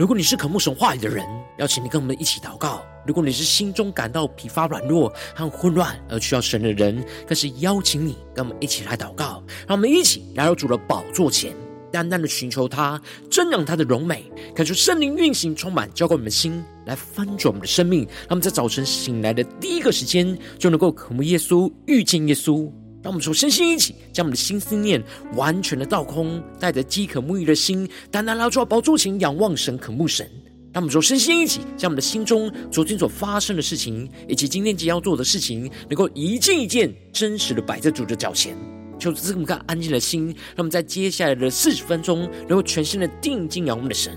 如果你是渴慕神话语的人，邀请你跟我们一起祷告；如果你是心中感到疲乏软弱和混乱而需要神的人，更是邀请你跟我们一起来祷告。让我们一起来到主的宝座前，淡淡的寻求他，瞻仰他的荣美，感受圣灵运行充满，浇灌我们的心，来翻转我们的生命。让我们在早晨醒来的第一个时间，就能够渴慕耶稣，遇见耶稣。让我们从身心一起，将我们的心思念完全的倒空，带着饥渴沐浴的心，单单拉住宝座前仰望神、渴慕神。让我们从身心一起，将我们的心中昨天所发生的事情，以及今天即将要做的事情，能够一件一件真实的摆在主的脚前。求主赐我们安静的心，让我们在接下来的四十分钟，能够全心的定睛仰望的神。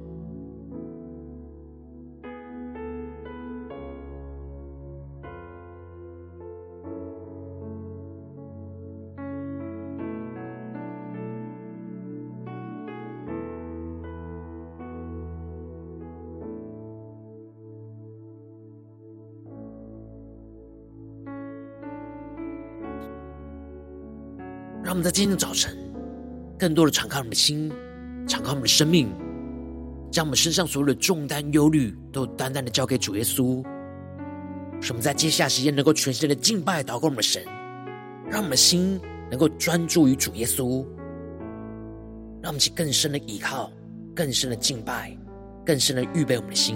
让我们在今天的早晨，更多的敞开我们的心，敞开我们的生命，将我们身上所有的重担、忧虑，都单单的交给主耶稣。使我们在接下时间能够全心的敬拜、祷告我们的神，让我们的心能够专注于主耶稣，让我们去更深的依靠、更深的敬拜、更深的预备我们的心。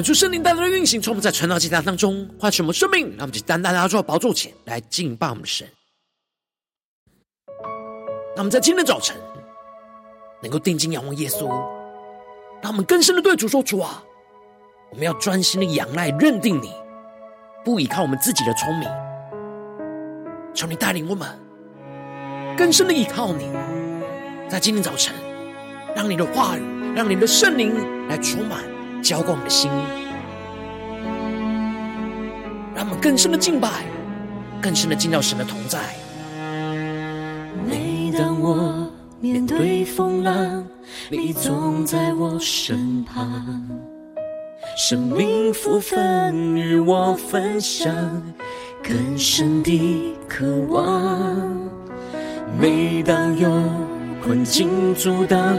恳求圣灵带来的运行，从我们在传道祭坛当中唤醒我们生命，让我们单单的坐在宝座前来敬拜我们的神。让我们在今天早晨能够定睛仰望耶稣，让我们更深的对主说：“主啊，我们要专心的仰赖、认定你，不依靠我们自己的聪明。求你带领我们更深的依靠你，在今天早晨，让你的话语，让你的圣灵来充满。”浇灌我们的心，让我们更深的敬拜，更深的进到神的同在。每当我面对风浪，你总在我身旁，生命福分与我分享，更深的渴望。每当有困境阻挡，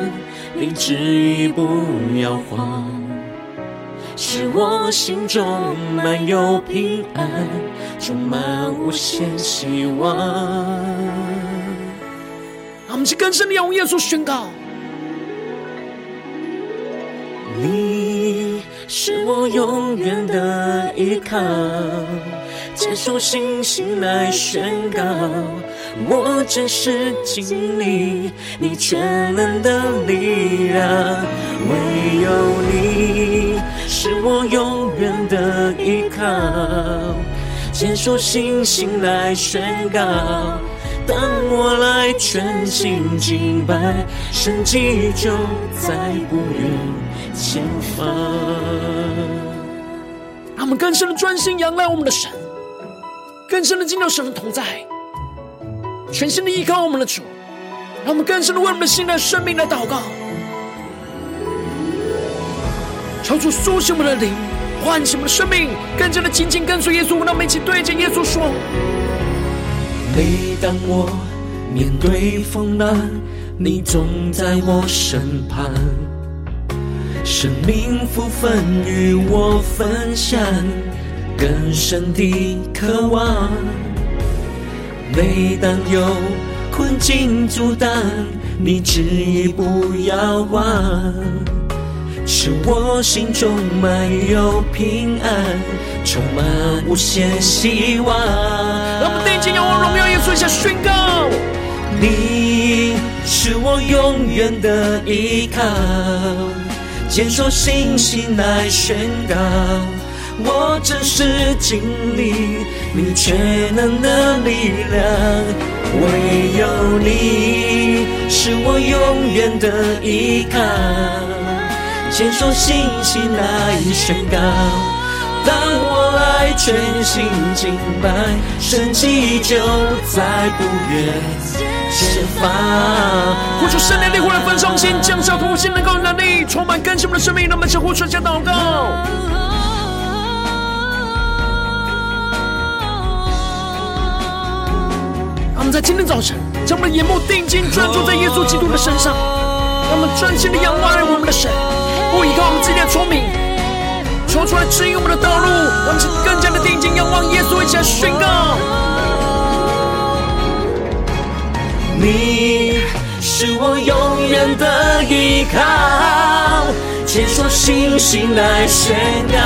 你执意不摇晃。使我心中满有平安，充满无限希望。我们去更深的仰望耶稣宣告：你是我永远的依靠，接受信心来宣告，我真实经历你全能的力量，唯有你。是我永远的依靠，坚守信心来宣告。当我来全心敬拜，神迹就在不远前方。让我们更深的专心仰赖我们的神，更深的进入神的同在，全心的依靠我们的主。让我们更深的为我们的心、的生命来祷告。求出苏醒我们的灵，唤醒我们的生命，更加的紧紧跟随耶稣。让我们一起对着耶稣说：每当我面对风浪，你总在我身旁，生命福分与我分享，更深的渴望。每当有困境阻挡，你执意不摇晃。使我心中满有平安，充满无限希望。让我们定睛仰望荣耀耶稣，下宣告：你是我永远的依靠，坚守信心来宣告。我真实经历你全能的力量，唯有你是我永远的依靠，坚守信心来宣告。当我来全心敬拜，神迹就在不远前方。呼出圣灵烈火来焚烧心，降下突破性能够能力，充满更新我们的生命，让我们相互传下祷告。我们在今天早晨，将我们的眼目定睛专注在耶稣基督的身上，让我们专心的仰望我们的神，不依靠我们自己的聪明，求出来指引我们的道路，让我们更加的定睛仰望耶稣，一起来宣告：你是我永远的依靠，坚守信心来宣告。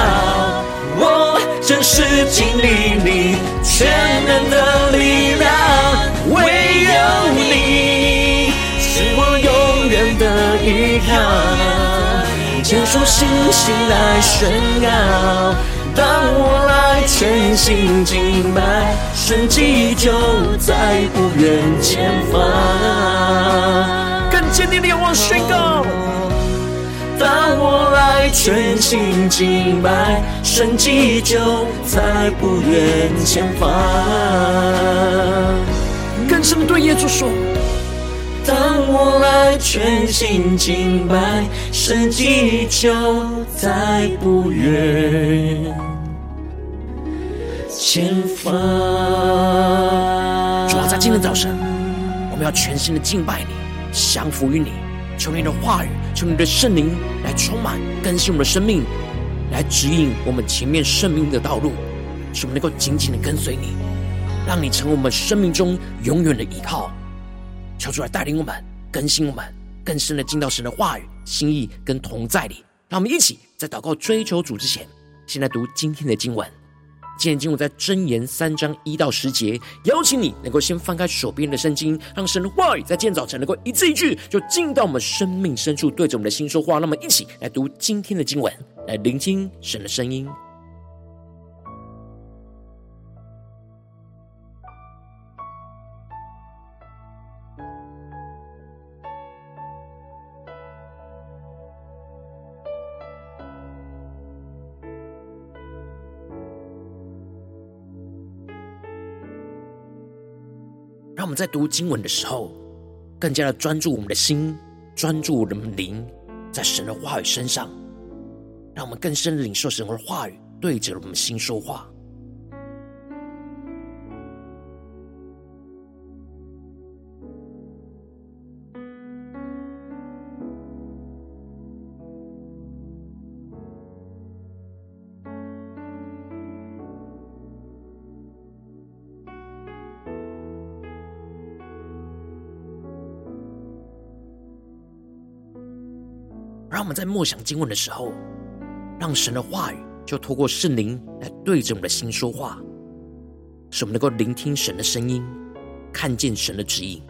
我真实经历你全能的力量，唯有你是我永远的依靠，坚守信心来宣告。当我来全心敬拜，神迹就在不远前方。更坚定的仰望宣告。当我来全心敬拜，神迹就在不远前方。更深的对耶稣说：当我来全心敬拜，神迹就在不远前方。主啊，在今天早晨，我们要全心的敬拜你，降服于你。求你的话语，求你的圣灵来充满更新我们的生命，来指引我们前面生命的道路，使我们能够紧紧的跟随你，让你成为我们生命中永远的依靠。求主来带领我们，更新我们，更深的进到神的话语、心意跟同在里。让我们一起在祷告追求主之前，先来读今天的经文。今天经文在箴言三章一到十节，邀请你能够先翻开手边的圣经，让神的话语在今天早晨能够一字一句就进到我们生命深处，对着我们的心说话。那么，一起来读今天的经文，来聆听神的声音。让我们在读经文的时候，更加的专注我们的心，专注我们灵，在神的话语身上，让我们更深的领受神的话语，对着我们心说话。在默想经文的时候，让神的话语就透过圣灵来对着我们的心说话，使我们能够聆听神的声音，看见神的指引。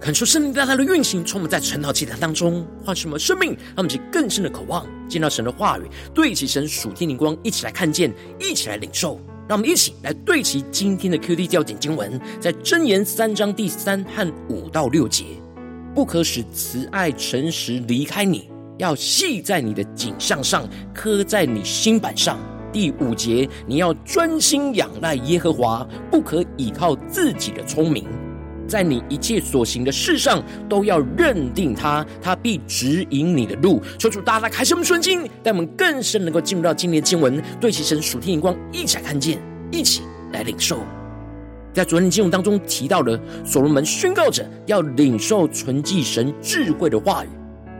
感受圣灵大大的运行，充满在晨祷祭坛当中，唤醒我们生命，让我们去更深的渴望见到神的话语，对齐神属天灵光，一起来看见，一起来领受。让我们一起来对齐今天的 QD 调点经文，在箴言三章第三和五到六节：不可使慈爱诚实离开你，要系在你的颈项上，刻在你心板上。第五节，你要专心仰赖耶和华，不可倚靠自己的聪明。在你一切所行的事上，都要认定他，他必指引你的路。求主大大开示我们顺经，带我们更深能够进入到今天的经文，对其神属天眼光一起来看见，一起来领受。在昨天的经文当中提到了所罗门宣告着要领受存记神智慧的话语，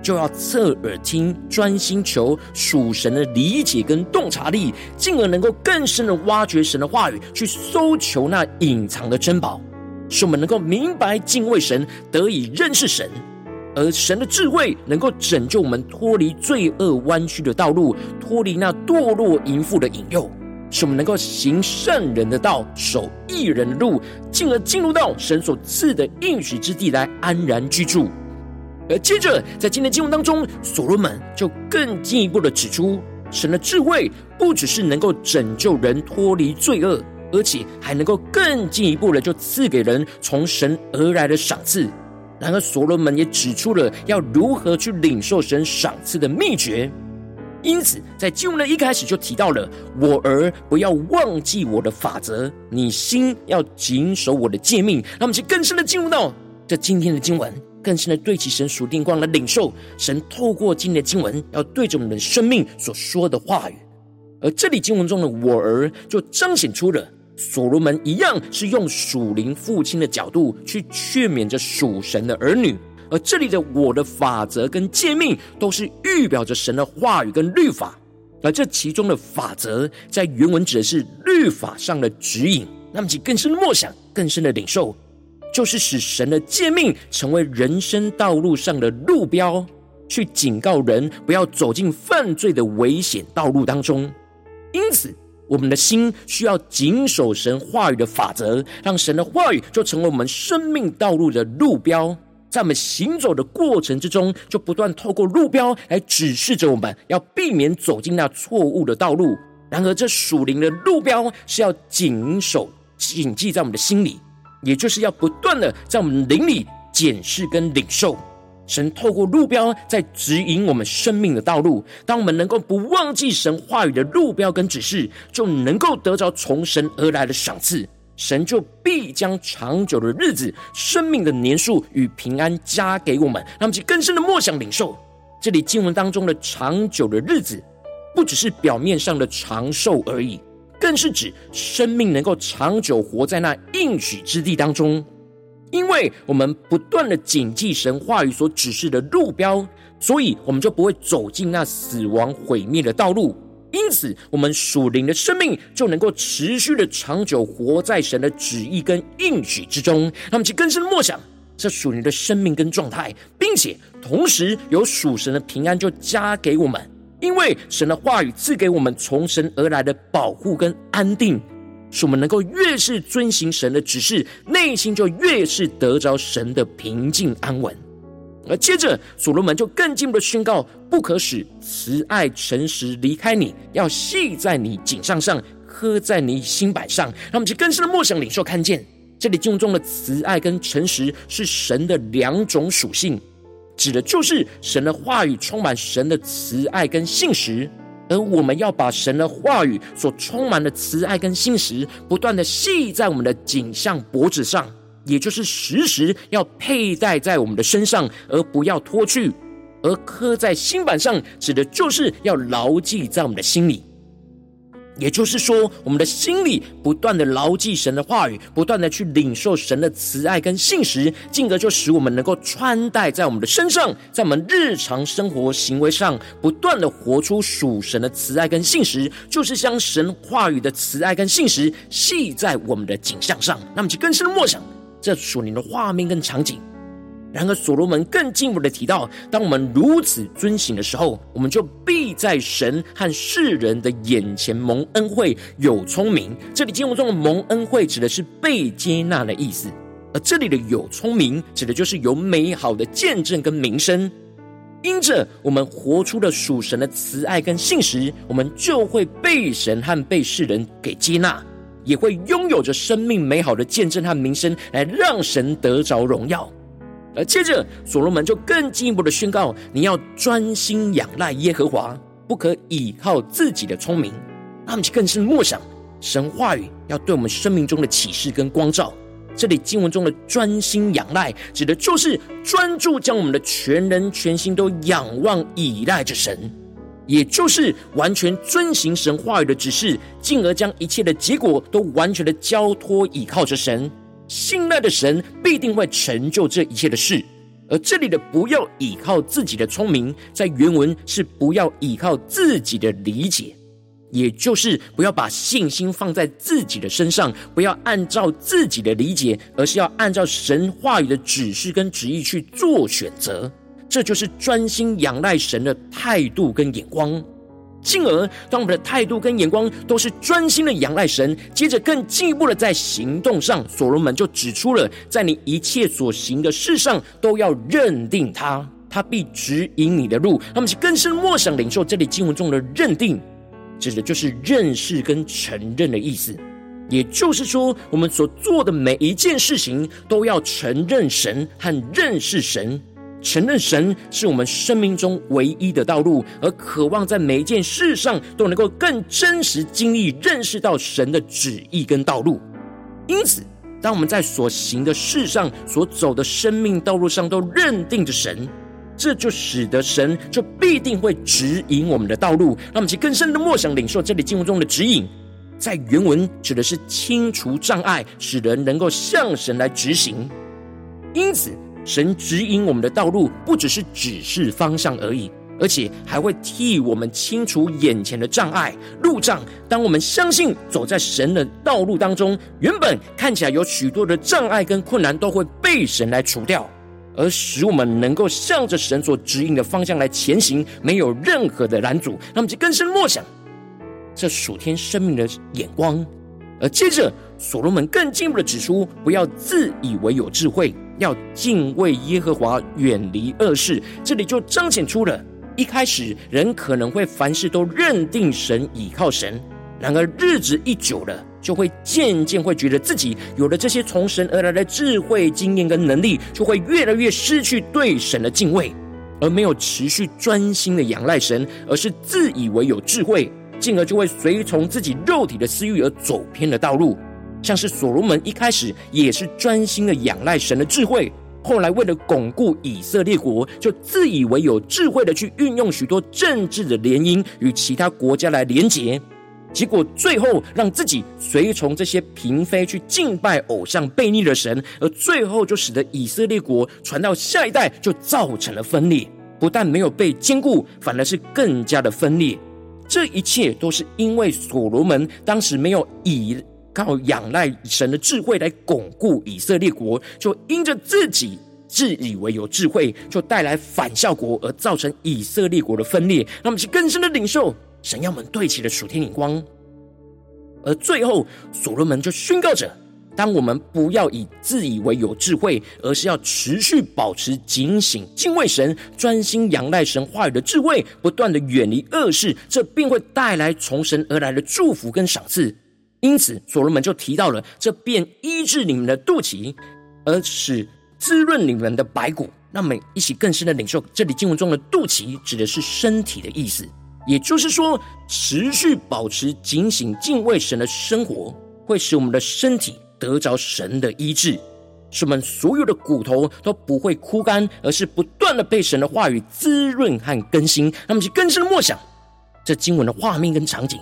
就要侧耳听，专心求属神的理解跟洞察力，进而能够更深的挖掘神的话语，去搜求那隐藏的珍宝。使我们能够明白敬畏神，得以认识神，而神的智慧能够拯救我们脱离罪恶弯曲的道路，脱离那堕落淫妇的引诱，使我们能够行善人的道，守义人的路，进而进入到神所赐的应许之地来安然居住。而接着在今天经文当中，所罗门就更进一步的指出，神的智慧不只是能够拯救人脱离罪恶。而且还能够更进一步的，就赐给人从神而来的赏赐。然而，所罗门也指出了要如何去领受神赏赐的秘诀。因此，在经文的一开始就提到了：“我儿，不要忘记我的法则，你心要谨守我的诫命。”让我们去更深的进入到这今天的经文，更深的对齐神属天光来领受神透过今天的经文要对着我们的生命所说的话语。而这里经文中的“我儿”就彰显出了。所罗门一样是用属灵父亲的角度去劝勉着属神的儿女，而这里的我的法则跟诫命都是预表着神的话语跟律法，而这其中的法则在原文指的是律法上的指引。那么，其更深的默想、更深的领受，就是使神的诫命成为人生道路上的路标，去警告人不要走进犯罪的危险道路当中。因此。我们的心需要谨守神话语的法则，让神的话语就成为我们生命道路的路标，在我们行走的过程之中，就不断透过路标来指示着我们要避免走进那错误的道路。然而，这属灵的路标是要谨守、谨记在我们的心里，也就是要不断的在我们灵里检视跟领受。神透过路标在指引我们生命的道路，当我们能够不忘记神话语的路标跟指示，就能够得着从神而来的赏赐。神就必将长久的日子、生命的年数与平安加给我们，让我们去更深的默想领受。这里经文当中的长久的日子，不只是表面上的长寿而已，更是指生命能够长久活在那应许之地当中。因为我们不断的谨记神话语所指示的路标，所以我们就不会走进那死亡毁灭的道路。因此，我们属灵的生命就能够持续的长久活在神的旨意跟应许之中。让我们去更深的默想这属灵的生命跟状态，并且同时有属神的平安就加给我们，因为神的话语赐给我们从神而来的保护跟安定。使我们能够越是遵行神的指示，内心就越是得着神的平静安稳。而接着，所罗门就更进一步的宣告：不可使慈爱诚实离开你，要系在你颈项上，刻在你心板上。让我们去更深的默想领受，看见这里经文中的慈爱跟诚实是神的两种属性，指的就是神的话语充满神的慈爱跟信实。而我们要把神的话语所充满的慈爱跟信实，不断的系在我们的颈项脖子上，也就是时时要佩戴在我们的身上，而不要脱去；而刻在心板上，指的就是要牢记在我们的心里。也就是说，我们的心里不断的牢记神的话语，不断的去领受神的慈爱跟信实，进而就使我们能够穿戴在我们的身上，在我们日常生活行为上，不断的活出属神的慈爱跟信实，就是将神话语的慈爱跟信实系在我们的颈项上。那么，就更深的默想这属灵的画面跟场景。然而，所罗门更进一步的提到，当我们如此遵行的时候，我们就必在神和世人的眼前蒙恩惠，有聪明。这里经文中的蒙恩惠指的是被接纳的意思，而这里的有聪明，指的就是有美好的见证跟名声。因着我们活出了属神的慈爱跟信实，我们就会被神和被世人给接纳，也会拥有着生命美好的见证和名声，来让神得着荣耀。而接着，所罗门就更进一步的宣告：你要专心仰赖耶和华，不可倚靠自己的聪明。他们更是默想神话语要对我们生命中的启示跟光照。这里经文中的专心仰赖，指的就是专注将我们的全人全心都仰望倚赖着神，也就是完全遵行神话语的指示，进而将一切的结果都完全的交托倚靠着神。信赖的神必定会成就这一切的事，而这里的“不要倚靠自己的聪明”在原文是“不要倚靠自己的理解”，也就是不要把信心放在自己的身上，不要按照自己的理解，而是要按照神话语的指示跟旨意去做选择。这就是专心仰赖神的态度跟眼光。进而，当我们的态度跟眼光都是专心的仰赖神，接着更进一步的在行动上，所罗门就指出了，在你一切所行的事上都要认定他，他必指引你的路。那么，是更深默想领受这里经文中的认定，指的就是认识跟承认的意思。也就是说，我们所做的每一件事情，都要承认神和认识神。承认神是我们生命中唯一的道路，而渴望在每一件事上都能够更真实经历、认识到神的旨意跟道路。因此，当我们在所行的事上、所走的生命道路上都认定着神，这就使得神就必定会指引我们的道路。让我们去更深的默想领受这里经文中的指引，在原文指的是清除障碍，使人能够向神来执行。因此。神指引我们的道路，不只是指示方向而已，而且还会替我们清除眼前的障碍、路障。当我们相信走在神的道路当中，原本看起来有许多的障碍跟困难，都会被神来除掉，而使我们能够向着神所指引的方向来前行，没有任何的拦阻。那么就更深默想这属天生命的眼光。而接着，所罗门更进一步的指出，不要自以为有智慧。要敬畏耶和华，远离恶事。这里就彰显出了，一开始人可能会凡事都认定神、倚靠神，然而日子一久了，就会渐渐会觉得自己有了这些从神而来的智慧、经验跟能力，就会越来越失去对神的敬畏，而没有持续专心的仰赖神，而是自以为有智慧，进而就会随从自己肉体的私欲而走偏了道路。像是所罗门一开始也是专心的仰赖神的智慧，后来为了巩固以色列国，就自以为有智慧的去运用许多政治的联姻与其他国家来连结，结果最后让自己随从这些嫔妃去敬拜偶像，背逆了神，而最后就使得以色列国传到下一代就造成了分裂，不但没有被坚固，反而是更加的分裂。这一切都是因为所罗门当时没有以。靠仰赖神的智慧来巩固以色列国，就因着自己自以为有智慧，就带来反效果，而造成以色列国的分裂。让我们去更深的领受神要我们对齐的属天眼光。而最后，所罗门就宣告着：当我们不要以自以为有智慧，而是要持续保持警醒、敬畏神，专心仰赖神话语的智慧，不断的远离恶事，这便会带来从神而来的祝福跟赏赐。因此，所罗门就提到了，这便医治你们的肚脐，而使滋润你们的白骨。让我们一起更深的领受，这里经文中的肚脐指的是身体的意思。也就是说，持续保持警醒、敬畏神的生活，会使我们的身体得着神的医治，使我们所有的骨头都不会枯干，而是不断的被神的话语滋润和更新。让我们去更深的默想这经文的画面跟场景，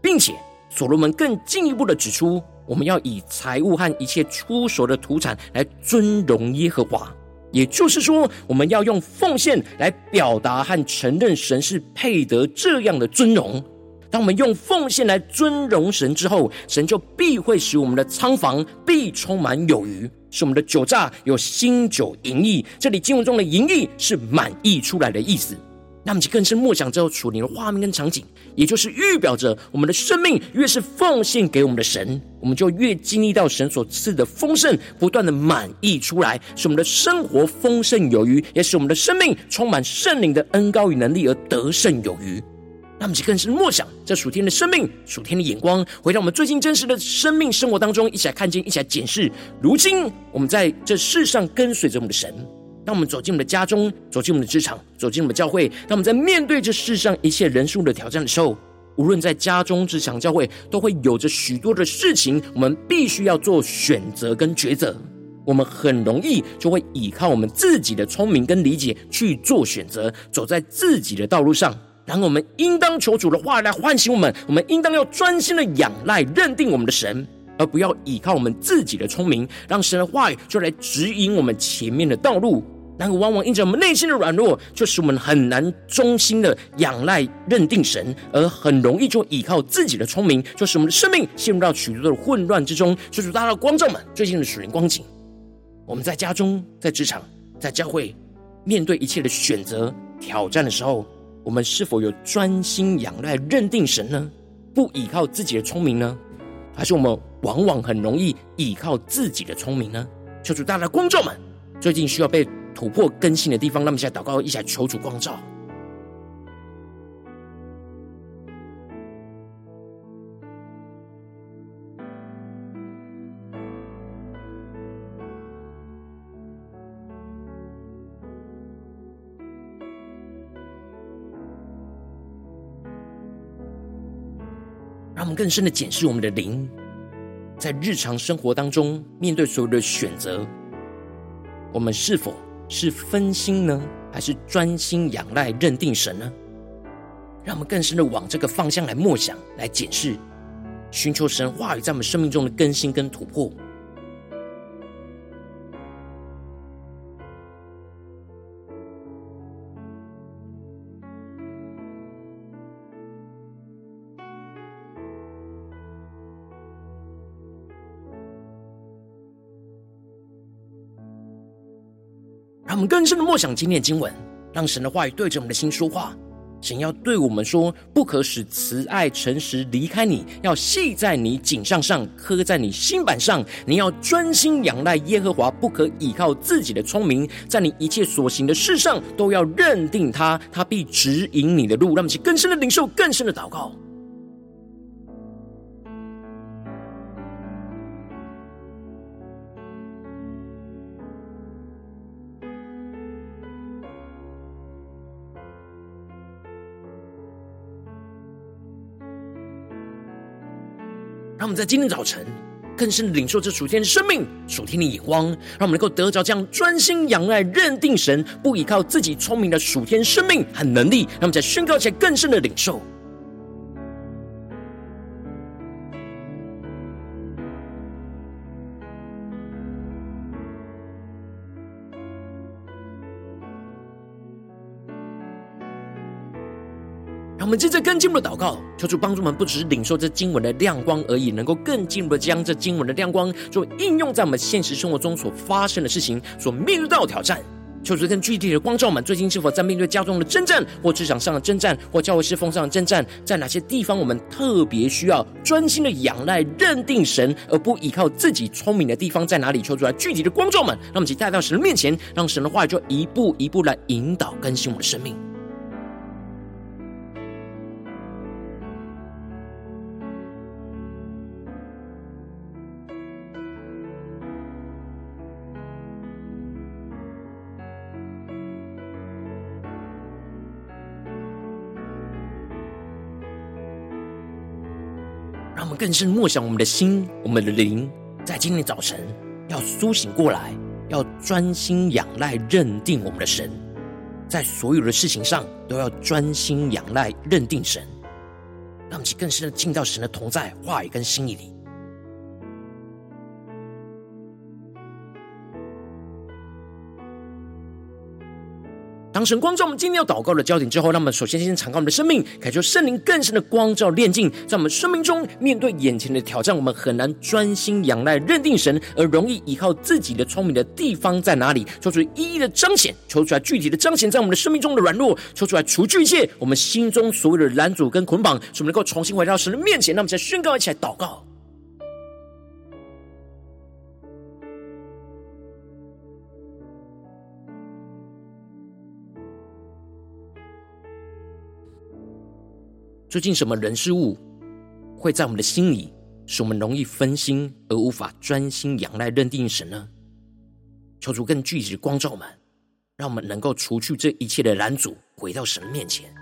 并且。所罗门更进一步的指出，我们要以财物和一切出手的土产来尊荣耶和华，也就是说，我们要用奉献来表达和承认神是配得这样的尊荣。当我们用奉献来尊荣神之后，神就必会使我们的仓房必充满有余，使我们的酒榨有新酒盈溢。这里经文中的盈溢是满溢出来的意思。那么，就更深默想之后，属灵的画面跟场景，也就是预表着我们的生命越是奉献给我们的神，我们就越经历到神所赐的丰盛，不断的满溢出来，使我们的生活丰盛有余，也使我们的生命充满圣灵的恩膏与能力而得胜有余。那么，就更深默想这属天的生命、属天的眼光，回到我们最近真实的生命生活当中，一起来看见，一起来检视。如今，我们在这世上跟随着我们的神。当我们走进我们的家中，走进我们的职场，走进我们的教会，当我们在面对这世上一切人数的挑战的时候，无论在家中、职场、教会，都会有着许多的事情，我们必须要做选择跟抉择。我们很容易就会依靠我们自己的聪明跟理解去做选择，走在自己的道路上。然后我们应当求主的话来唤醒我们，我们应当要专心的仰赖、认定我们的神。而不要依靠我们自己的聪明，让神的话语就来指引我们前面的道路。然而，往往因着我们内心的软弱，就使我们很难忠心的仰赖、认定神，而很容易就依靠自己的聪明，就使我们的生命陷入到许多的混乱之中。求主大家的光照们，最近的属灵光景，我们在家中、在职场、在教会，面对一切的选择挑战的时候，我们是否有专心仰赖、认定神呢？不依靠自己的聪明呢？还是我们往往很容易依靠自己的聪明呢？求主大家的光照们，最近需要被突破更新的地方，那么现在祷告，一下求主光照。更深的检视我们的灵，在日常生活当中面对所有的选择，我们是否是分心呢，还是专心仰赖认定神呢？让我们更深的往这个方向来默想、来检视，寻求神话语在我们生命中的更新跟突破。们更深的默想今天的经文，让神的话语对着我们的心说话。神要对我们说：不可使慈爱诚实离开你，要系在你颈项上，刻在你心板上。你要专心仰赖耶和华，不可倚靠自己的聪明，在你一切所行的事上都要认定他，他必指引你的路。让我们更深的领受，更深的祷告。们在今天早晨更深的领受这属天的生命、属天的眼光，让我们能够得着这样专心仰赖、认定神，不依靠自己聪明的属天生命和能力。让我们在宣告前更深的领受。我们正在更进一步的祷告，求主帮助我们，不只是领受这经文的亮光而已，能够更进一步的将这经文的亮光做应用在我们现实生活中所发生的事情，所面对到的挑战。求主更具体的光照们，最近是否在面对家中的征战，或职场上的征战，或教会侍奉上的征战，在哪些地方我们特别需要专心的仰赖、认定神，而不依靠自己聪明的地方在哪里？求主来具体的光照们，让我们一起带到神的面前，让神的话语就一步一步来引导更新我们的生命。更深默想我们的心，我们的灵，在今天早晨要苏醒过来，要专心仰赖、认定我们的神，在所有的事情上都要专心仰赖、认定神，让其更深的进到神的同在、话语跟心意里。当神光照我们今天要祷告的焦点之后，让我们首先先敞开我们的生命，感受圣灵更深的光照炼净，在我们生命中面对眼前的挑战，我们很难专心仰赖认定神，而容易依靠自己的聪明的地方在哪里？求出一一的彰显，求出来具体的彰显在我们的生命中的软弱，求出来除去一切我们心中所有的拦阻跟捆绑，使我们能够重新回到神的面前。让我们再宣告，一起来祷告。究竟什么人事物会在我们的心里，使我们容易分心而无法专心仰赖认定神呢？求主更具体的光照我们，让我们能够除去这一切的拦阻，回到神面前。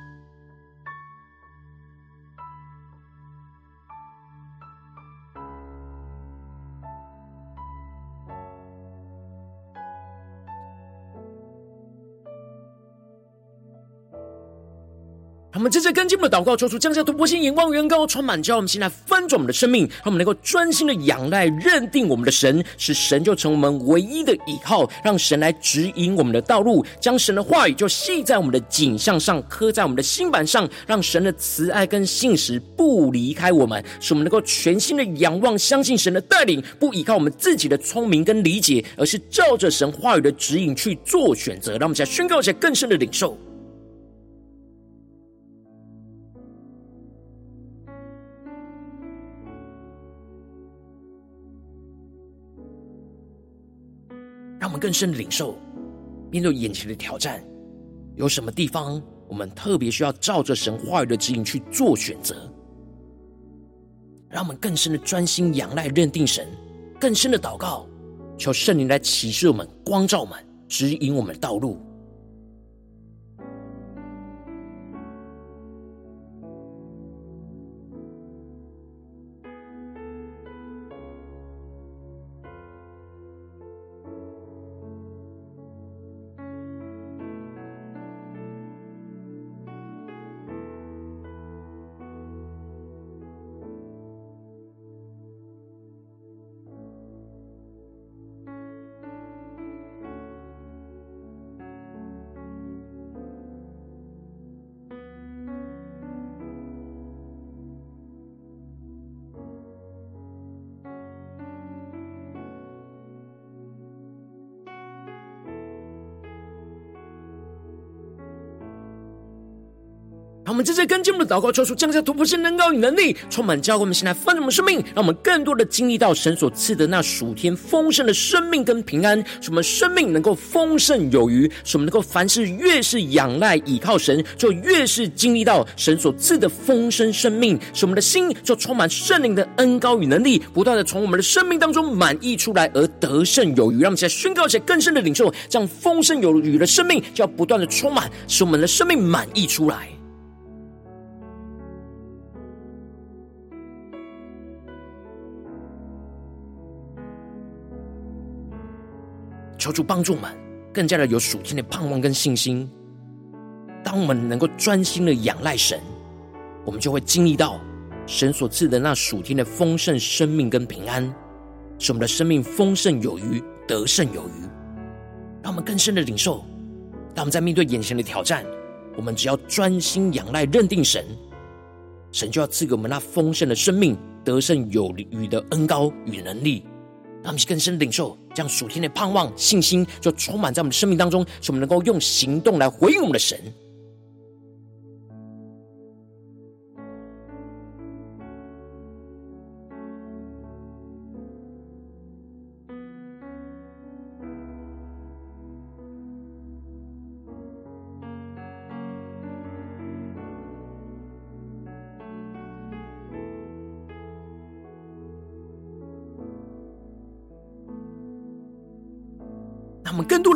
我们接着跟进我们的祷告，求主降下突破性眼光，远高充满教我们现在翻转我们的生命，让我们能够专心的仰赖、认定我们的神，使神就成我们唯一的依靠，让神来指引我们的道路，将神的话语就系在我们的颈项上，刻在我们的心板上，让神的慈爱跟信实不离开我们，使我们能够全心的仰望、相信神的带领，不依靠我们自己的聪明跟理解，而是照着神话语的指引去做选择。让我们再宣告一下更深的领受。我们更深的领受，面对眼前的挑战，有什么地方我们特别需要照着神话语的指引去做选择？让我们更深的专心仰赖、认定神，更深的祷告，求圣灵来启示我们、光照我们、指引我们的道路。让我们正在跟进我们的祷告，求主降下突破性能高与能力，充满教会我们现在丰盛的生命，让我们更多的经历到神所赐的那属天丰盛的生命跟平安，使我们生命能够丰盛有余，使我们能够凡事越是仰赖倚靠神，就越是经历到神所赐的丰盛生命，使我们的心就充满圣灵的恩高与能力，不断的从我们的生命当中满溢出来，而得胜有余。让我们现在宣告一些更深的领受，这样丰盛有余的生命就要不断的充满，使我们的生命满溢出来。求主帮助我们，更加的有属天的盼望跟信心。当我们能够专心的仰赖神，我们就会经历到神所赐的那属天的丰盛生命跟平安，使我们的生命丰盛有余，得胜有余。让我们更深的领受，当我们在面对眼前的挑战，我们只要专心仰赖、认定神，神就要赐给我们那丰盛的生命、得胜有余的恩膏与能力。让我们更深领受，这样属天的盼望、信心，就充满在我们的生命当中，使我们能够用行动来回应我们的神。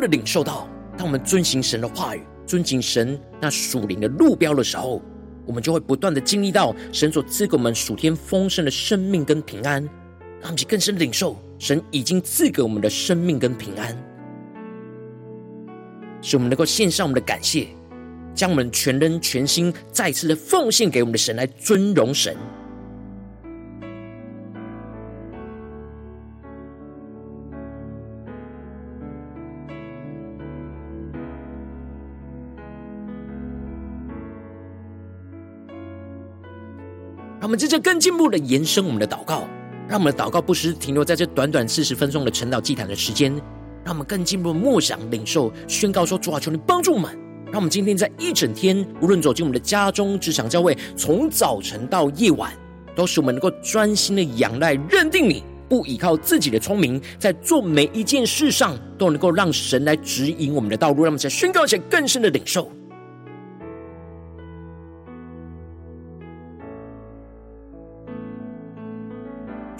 的领受到，当我们遵行神的话语、遵行神那属灵的路标的时候，我们就会不断的经历到神所赐给我们属天丰盛的生命跟平安。让我们更深领受，神已经赐给我们的生命跟平安，使我们能够献上我们的感谢，将我们全人全心再次的奉献给我们的神，来尊荣神。让我们接着更进一步的延伸我们的祷告，让我们的祷告不时停留在这短短四十分钟的晨祷祭坛的时间，让我们更进一步的默想、领受、宣告说：主啊，求你帮助我们，让我们今天在一整天，无论走进我们的家中、职场、教会，从早晨到夜晚，都使我们能够专心的仰赖、认定你，不依靠自己的聪明，在做每一件事上都能够让神来指引我们的道路，让我们在宣告一些更深的领受。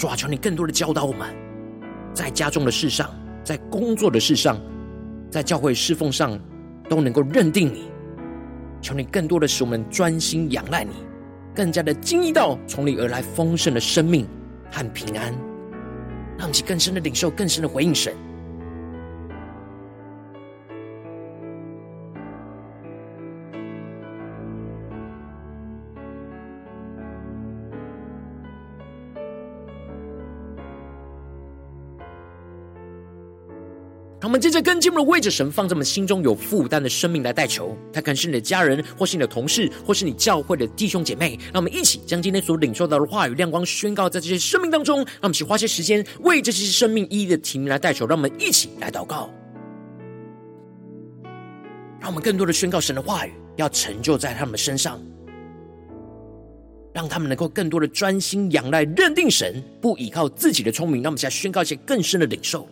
主啊，求你更多的教导我们，在家中的事上，在工作的事上，在教会侍奉上，都能够认定你。求你更多的使我们专心仰赖你，更加的经历到从你而来丰盛的生命和平安，让其更深的领受，更深的回应神。我们接着跟进我们的位置，神放在我们心中有负担的生命来代求，他可能是你的家人，或是你的同事，或是你教会的弟兄姐妹。让我们一起将今天所领受到的话语亮光宣告在这些生命当中。让我们一起花些时间为这些生命一一的提名来代求。让我们一起来祷告，让我们更多的宣告神的话语要成就在他们身上，让他们能够更多的专心仰赖、认定神，不依靠自己的聪明。让我们现在宣告一些更深的领受。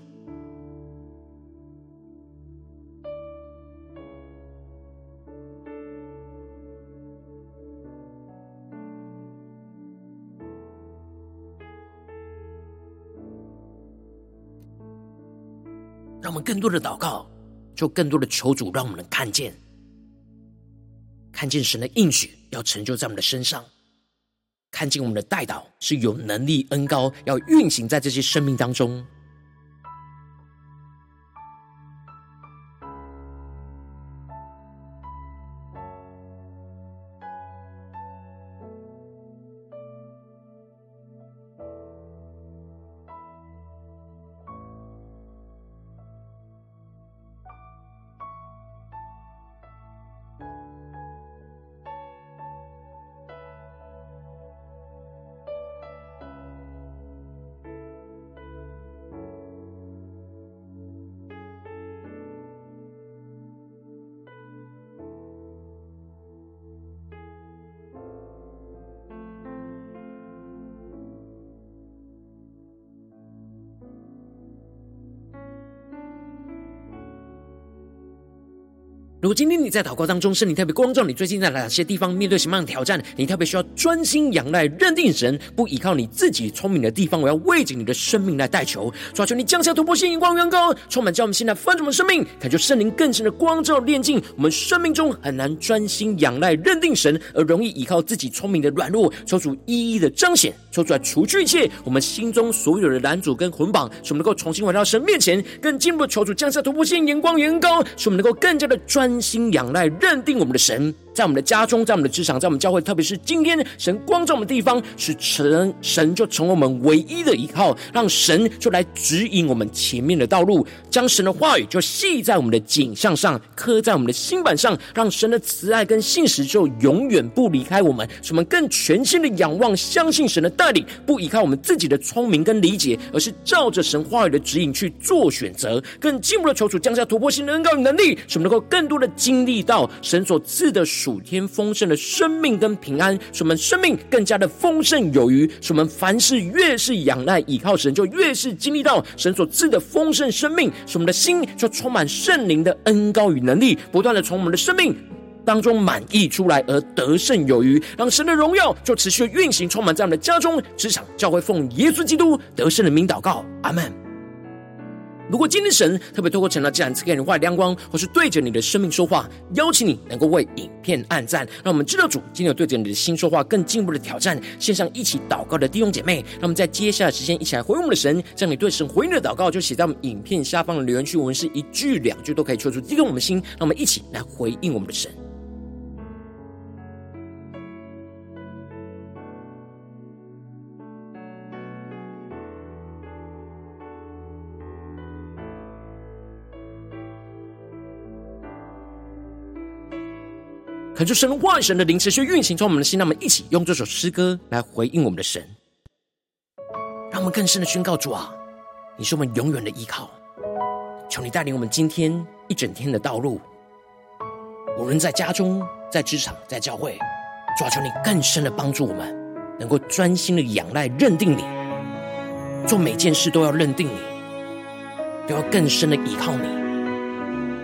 更多的祷告，就更多的求主，让我们能看见，看见神的应许要成就在我们的身上，看见我们的代祷是有能力恩高要运行在这些生命当中。如果今天你在祷告当中，圣灵特别光照你，最近在哪些地方面对什么样的挑战？你特别需要专心仰赖、认定神，不依靠你自己聪明的地方，我要为着你的生命来代求。求求你降下突破性、眼光、远高，充满叫我们现在翻转我们生命，感觉圣灵更深的光照、炼净我们生命中很难专心仰赖、认定神，而容易依靠自己聪明的软弱，求主一一的彰显，抽出来除去一切我们心中所有的拦阻跟捆绑，使我们能够重新回到神面前，更进一步求主降下突破性、眼光、远高，使我们能够更加的专。心仰赖、认定我们的神。在我们的家中，在我们的职场，在我们教会，特别是今天神光照我们的地方，是神神就成为我们唯一的依靠，让神就来指引我们前面的道路，将神的话语就系在我们的颈项上，刻在我们的心板上，让神的慈爱跟信实就永远不离开我们，使我们更全心的仰望、相信神的带领，不依靠我们自己的聪明跟理解，而是照着神话语的指引去做选择，更进一步的求主降下突破性的恩膏与能力，使我们能够更多的经历到神所赐的属天丰盛的生命跟平安，使我们生命更加的丰盛有余。使我们凡事越是仰赖倚靠神，就越是经历到神所赐的丰盛生命。使我们的心就充满圣灵的恩膏与能力，不断的从我们的生命当中满溢出来，而得胜有余，让神的荣耀就持续运行，充满在我们的家中、职场、教会，奉耶稣基督得胜的名祷告，阿门。如果今天神特别透过成了，这样赐给你话亮光，或是对着你的生命说话，邀请你能够为影片按赞，让我们知道主今天有对着你的心说话，更进一步的挑战。线上一起祷告的弟兄姐妹，让我们在接下来的时间一起来回应我们的神，将你对神回应的祷告就写在我们影片下方的留言区，我们是一句两句都可以说出激动我们的心，让我们一起来回应我们的神。恳求神的话语、神的灵持续运行，从我们的心，让我们一起用这首诗歌来回应我们的神，让我们更深的宣告主啊，你是我们永远的依靠。求你带领我们今天一整天的道路，无论在家中、在职场、在教会，主啊，求你更深的帮助我们，能够专心的仰赖、认定你，做每件事都要认定你，都要更深的依靠你，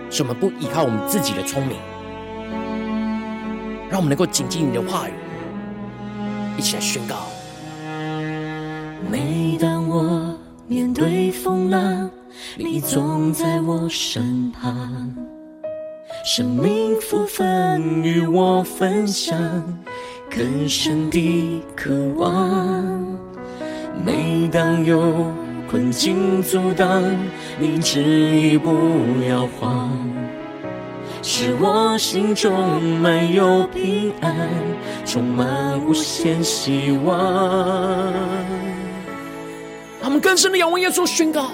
使我们不依靠我们自己的聪明。让我们能够谨记你的话语，一起来宣告。每当我面对风浪，你总在我身旁，生命福分与我分享，更深的渴望。每当有困境阻挡，你执意不要慌。使我心中满有平安，充满无限希望。他们更深的仰望耶稣，宣告：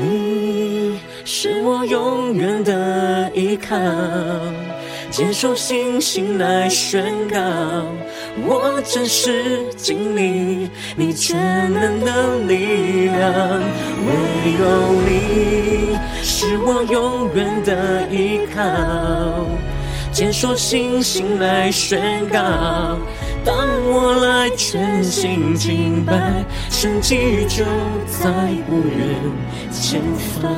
你是我永远的依靠。坚守信心来宣告，我真实经历你全能的力量。唯有你是我永远的依靠，坚守信心来宣告，当我来全心敬拜，神迹就在不远前方。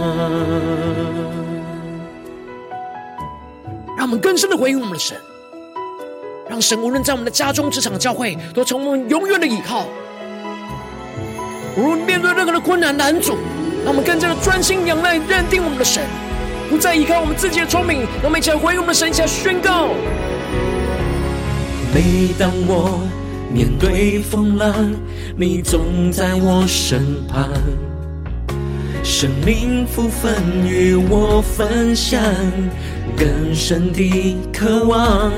让我们更深的回应我们的神，让神无论在我们的家中、职场、教会，都成为我们永远的依靠。无论面对任何的困难难阻，让我们更加的专心仰赖、认定我们的神，不再依靠我们自己的聪明。让我们一起来回应我们的神，一起来宣告：每当我面对风浪，你总在我身旁，生命福分与我分享。更深的渴望，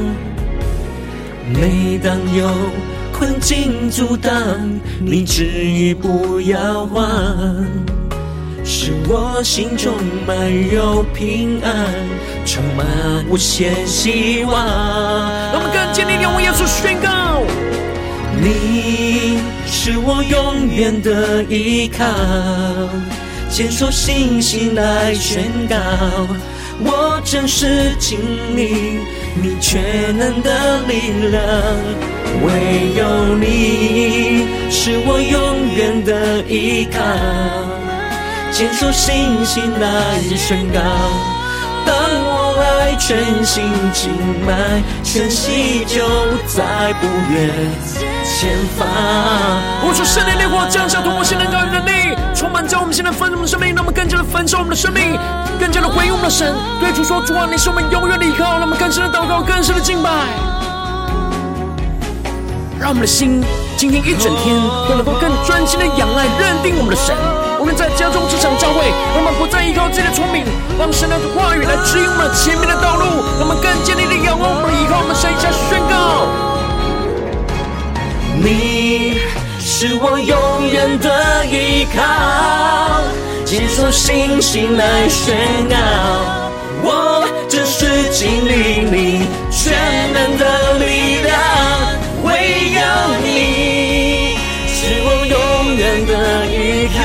每当有困境阻挡，你执意不要慌，使我心中满有平安，充满无限希望。让我们更坚定地为耶稣宣告：你是我永远的依靠，坚守信心来宣告。我真实经历你全能的力量，唯有你是我永远的依靠，坚守信心来宣告，当我来全心敬拜，全息就在不远前方。我说圣灵烈火降下，突破性能高与能力，充满在我们现在丰盛的生命，让我们更加的焚烧我们的生命，更加的回应我们的神。对主说：主啊，你是我们永远的依靠。让我们更深的祷告，更深的敬拜。让我们的心今天一整天都能够更专心的仰赖、认定我们的神。我们在家中、职场、教会，我们不再依靠自己的聪明，让神的话语来指引我们前面的道路。让我们更坚定的仰望我们的依靠，我们神一下宣告。你是我永远的依靠，坚守信心来宣告，我真实经历你全能的力量，唯有你是我永远的依靠，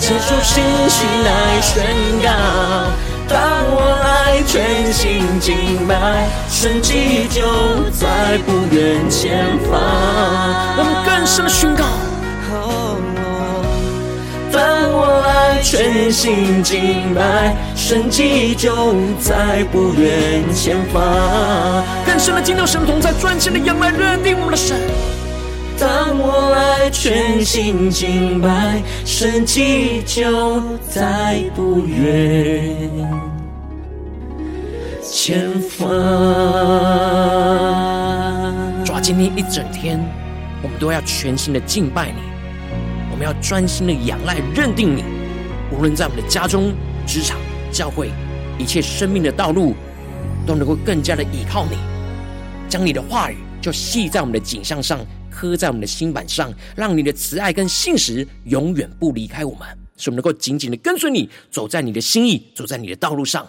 坚守信心来宣告。当我来全心敬拜，神迹就在不远前方。我们更深的宣告。当我来全心敬拜，神迹就在不远前方。更深的敬拜神同在，专心的仰赖认定我们的神。当我来全心敬拜，神迹就在不远前方。主啊，今天一整天，我们都要全心的敬拜你，我们要专心的仰赖认定你。无论在我们的家中、职场、教会，一切生命的道路，都能够更加的依靠你，将你的话语就系在我们的颈项上。刻在我们的心板上，让你的慈爱跟信实永远不离开我们，使我们能够紧紧的跟随你，走在你的心意，走在你的道路上。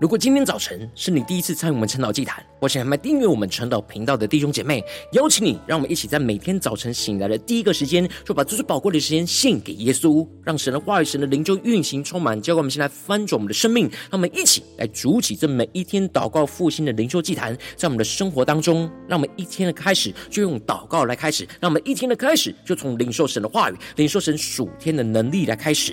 如果今天早晨是你第一次参与我们晨祷祭坛，或是还没订阅我们晨祷频道的弟兄姐妹，邀请你，让我们一起在每天早晨醒来的第一个时间，就把最最宝贵的时间献给耶稣，让神的话语、神的灵就运行充满，教灌我们先来翻转我们的生命，让我们一起来筑起这每一天祷告复兴的灵修祭坛，在我们的生活当中，让我们一天的开始就用祷告来开始，让我们一天的开始就从领受神的话语、领受神属天的能力来开始。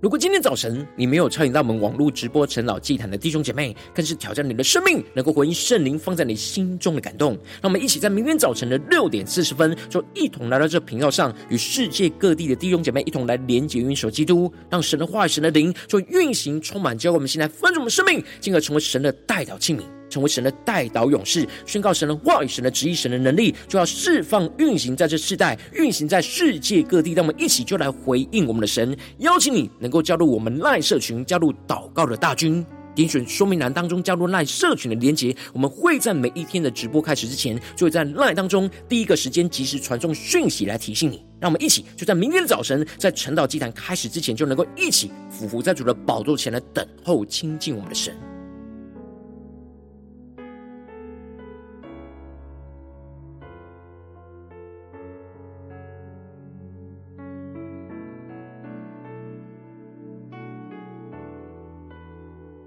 如果今天早晨你没有参与到我们网络直播晨祷祭坛的弟兄姐妹，更是挑战你的生命，能够回应圣灵放在你心中的感动。让我们一起在明天早晨的六点四十分，就一同来到这频道上，与世界各地的弟兄姐妹一同来连结、运手基督，让神的话、神的灵就运行充满，教会我们现在分盛我们生命，进而成为神的代表器皿。成为神的代祷勇士，宣告神的话语、神的旨意、神的能力，就要释放、运行在这世代，运行在世界各地。让我们一起就来回应我们的神。邀请你能够加入我们赖社群，加入祷告的大军。点选说明栏当中加入赖社群的连结。我们会在每一天的直播开始之前，就会在赖当中第一个时间及时传送讯息来提醒你。让我们一起就在明天的早晨，在晨祷祭坛开始之前，就能够一起俯伏在主的宝座前来等候亲近我们的神。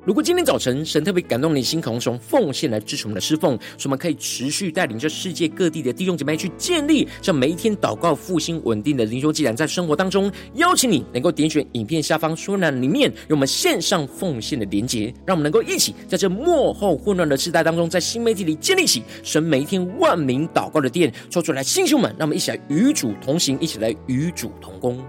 如果今天早晨神特别感动你的心，渴望从奉献来支持我们的侍奉，使我们可以持续带领着世界各地的弟兄姐妹去建立这每一天祷告复兴稳定的灵修祭坛，在生活当中，邀请你能够点选影片下方说明里面有我们线上奉献的连结，让我们能够一起在这幕后混乱的时代当中，在新媒体里建立起神每一天万名祷告的殿，说出来，弟兄们，让我们一起来与主同行，一起来与主同工。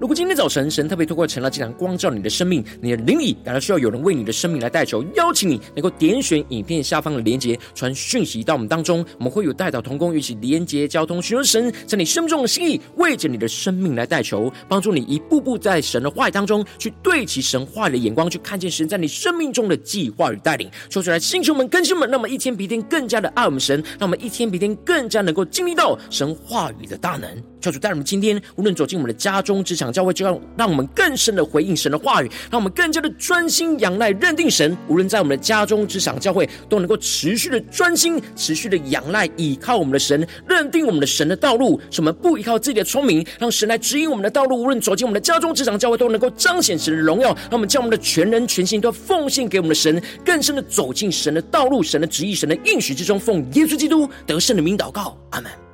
如果今天早晨神特别透过晨祷祭坛光照你的生命，你的灵里感到需要有人为你的生命来代求，邀请你能够点选影片下方的连结，传讯息到我们当中，我们会有代祷同工，一起连结交通，寻求神在你生命中的心意，为着你的生命来代求，帮助你一步步在神的话语当中去对齐神话语的眼光，去看见神在你生命中的计划与带领。说出来，星球们、更新们，那么一天比一天更加的爱我们神，让我们一天比一天更加能够经历到神话语的大能。求主带我们今天无论走进我们的家中、职场、教会，就要让我们更深的回应神的话语，让我们更加的专心仰赖、认定神。无论在我们的家中、职场、教会，都能够持续的专心、持续的仰赖、倚靠我们的神，认定我们的神的道路，使我们不依靠自己的聪明，让神来指引我们的道路。无论走进我们的家中、职场、教会，都能够彰显神的荣耀。让我们将我们的全人、全心都奉献给我们的神，更深的走进神的道路、神的旨意、神的应许之中。奉耶稣基督得胜的名祷告，阿门。